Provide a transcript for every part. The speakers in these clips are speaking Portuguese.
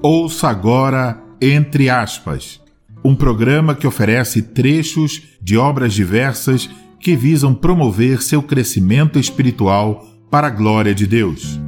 Ouça agora Entre Aspas, um programa que oferece trechos de obras diversas que visam promover seu crescimento espiritual para a glória de Deus.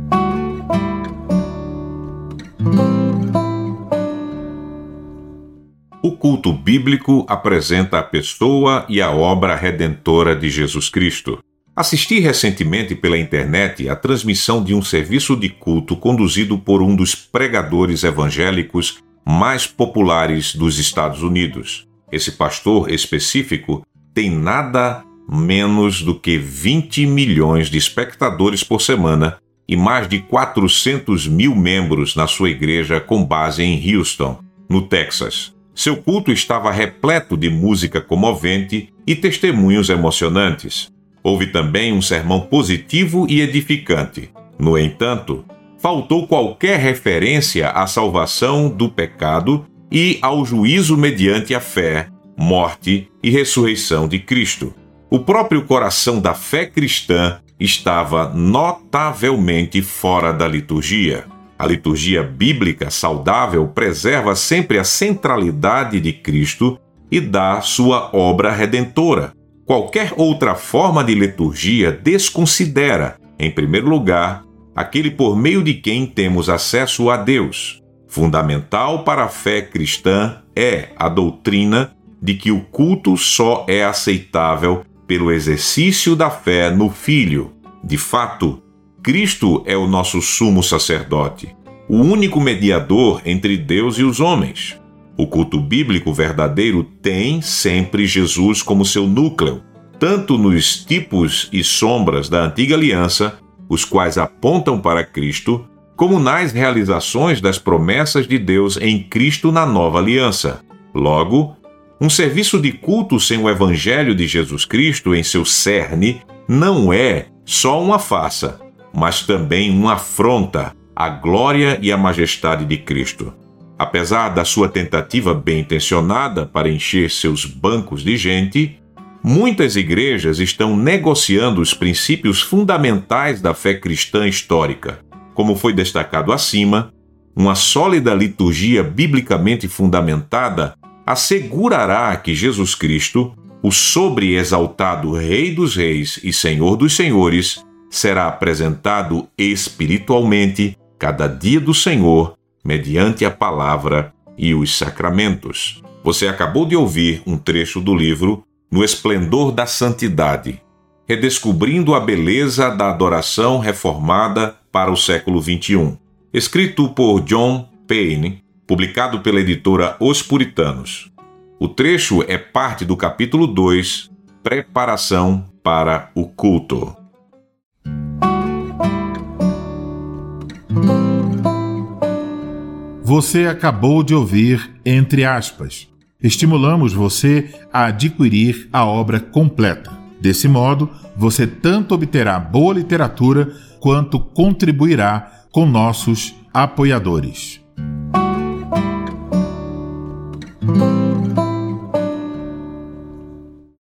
O culto bíblico apresenta a pessoa e a obra redentora de Jesus Cristo. Assisti recentemente pela internet a transmissão de um serviço de culto conduzido por um dos pregadores evangélicos mais populares dos Estados Unidos. Esse pastor específico tem nada menos do que 20 milhões de espectadores por semana e mais de 400 mil membros na sua igreja com base em Houston, no Texas. Seu culto estava repleto de música comovente e testemunhos emocionantes. Houve também um sermão positivo e edificante. No entanto, faltou qualquer referência à salvação do pecado e ao juízo mediante a fé, morte e ressurreição de Cristo. O próprio coração da fé cristã estava notavelmente fora da liturgia. A liturgia bíblica saudável preserva sempre a centralidade de Cristo e dá sua obra redentora, Qualquer outra forma de liturgia desconsidera, em primeiro lugar, aquele por meio de quem temos acesso a Deus. Fundamental para a fé cristã é a doutrina de que o culto só é aceitável pelo exercício da fé no Filho. De fato, Cristo é o nosso sumo sacerdote, o único mediador entre Deus e os homens. O culto bíblico verdadeiro tem sempre Jesus como seu núcleo, tanto nos tipos e sombras da antiga aliança, os quais apontam para Cristo, como nas realizações das promessas de Deus em Cristo na nova aliança. Logo, um serviço de culto sem o Evangelho de Jesus Cristo em seu cerne não é só uma farsa, mas também uma afronta à glória e à majestade de Cristo. Apesar da sua tentativa bem intencionada para encher seus bancos de gente, muitas igrejas estão negociando os princípios fundamentais da fé cristã histórica. Como foi destacado acima, uma sólida liturgia biblicamente fundamentada assegurará que Jesus Cristo, o sobreexaltado Rei dos Reis e Senhor dos Senhores, será apresentado espiritualmente cada dia do Senhor mediante a palavra e os sacramentos. Você acabou de ouvir um trecho do livro No Esplendor da Santidade, redescobrindo a beleza da adoração reformada para o século XXI, escrito por John Payne, publicado pela editora Os Puritanos. O trecho é parte do capítulo 2, Preparação para o Culto. Você acabou de ouvir Entre aspas. Estimulamos você a adquirir a obra completa. Desse modo, você tanto obterá boa literatura quanto contribuirá com nossos apoiadores.